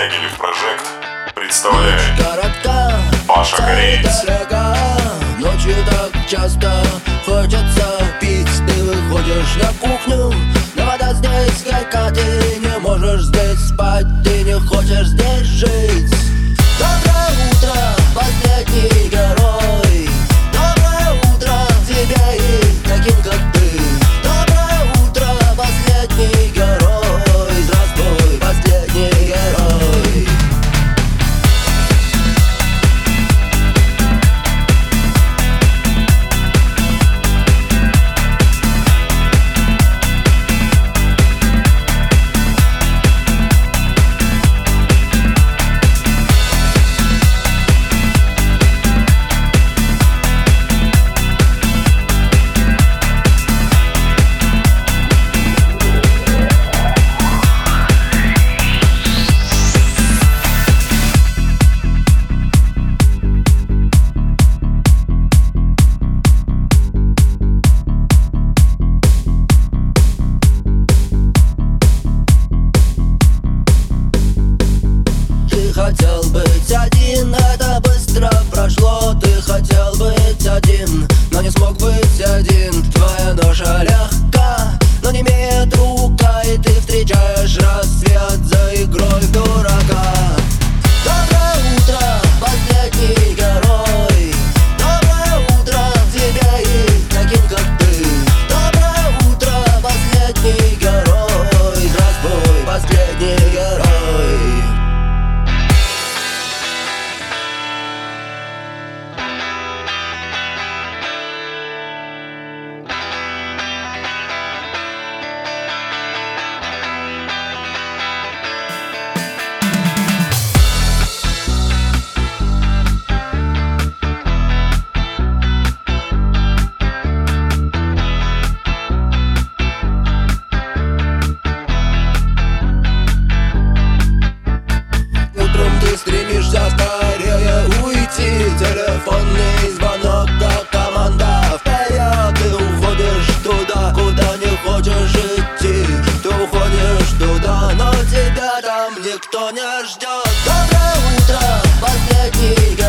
Project представляет Коротка, Паша Кореец. Ночью так часто хочется пить. Ты выходишь на кухню, но вода здесь горька Ты не можешь здесь спать, ты не хочешь здесь жить хотел быть один, это быстро прошло Ты хотел быть один, но не смог быть один. Твоя ноша легка, но не имеет рука И ты встречаешь рассвет за игрой в дурака Доброе утро, последний